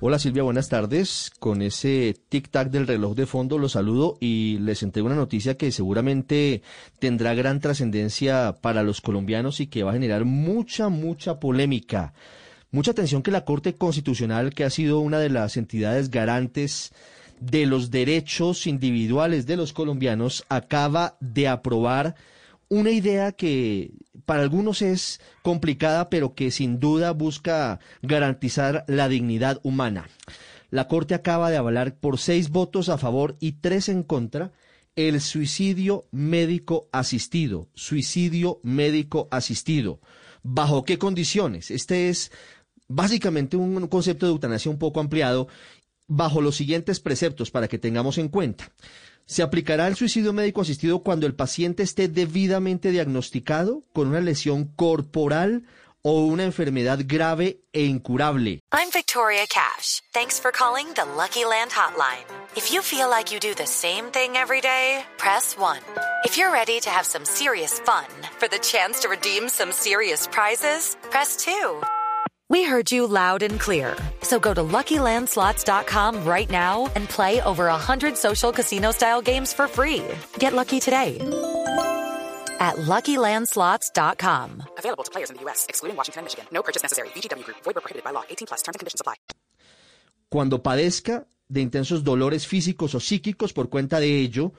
Hola Silvia, buenas tardes. Con ese tic-tac del reloj de fondo los saludo y les entrego una noticia que seguramente tendrá gran trascendencia para los colombianos y que va a generar mucha, mucha polémica. Mucha atención que la Corte Constitucional, que ha sido una de las entidades garantes de los derechos individuales de los colombianos, acaba de aprobar una idea que para algunos es complicada, pero que sin duda busca garantizar la dignidad humana. La Corte acaba de avalar por seis votos a favor y tres en contra el suicidio médico asistido. Suicidio médico asistido. ¿Bajo qué condiciones? Este es básicamente un concepto de eutanasia un poco ampliado bajo los siguientes preceptos para que tengamos en cuenta. Se aplicará el suicidio médico asistido cuando el paciente esté debidamente diagnosticado con una lesión corporal o una enfermedad grave e incurable. I'm Victoria Cash. Thanks for calling the Lucky Land Hotline. If you feel like you do the same thing every day, press 1. If you're ready to have some serious fun for the chance to redeem some serious prizes, press 2. We heard you loud and clear. So go to LuckyLandSlots.com right now and play over 100 social casino-style games for free. Get lucky today at LuckyLandSlots.com. Available to players in the U.S., excluding Washington and Michigan. No purchase necessary. VGW Group. Void where prohibited by law. 18 plus. Terms and conditions apply. Cuando padezca de intensos dolores físicos o psíquicos por cuenta de ello,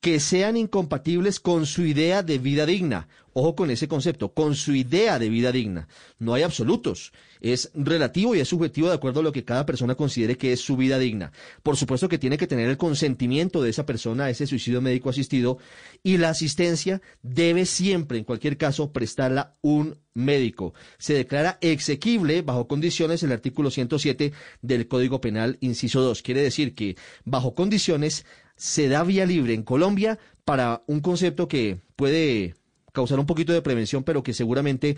que sean incompatibles con su idea de vida digna. Ojo con ese concepto, con su idea de vida digna. No hay absolutos. Es relativo y es subjetivo de acuerdo a lo que cada persona considere que es su vida digna. Por supuesto que tiene que tener el consentimiento de esa persona a ese suicidio médico asistido y la asistencia debe siempre, en cualquier caso, prestarla un médico. Se declara exequible bajo condiciones el artículo 107 del Código Penal, inciso 2. Quiere decir que bajo condiciones se da vía libre en Colombia para un concepto que puede causar un poquito de prevención, pero que seguramente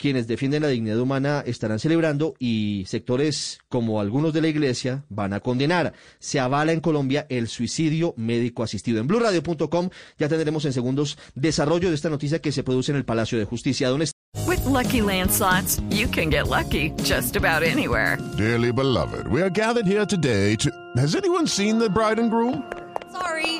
quienes defienden la dignidad humana estarán celebrando y sectores como algunos de la iglesia van a condenar. Se avala en Colombia el suicidio médico asistido. En blurradio.com ya tendremos en segundos desarrollo de esta noticia que se produce en el Palacio de Justicia. Donde With lucky landslots, you can get lucky just about anywhere. Dearly beloved, we are gathered here today to. Has anyone seen the bride and groom?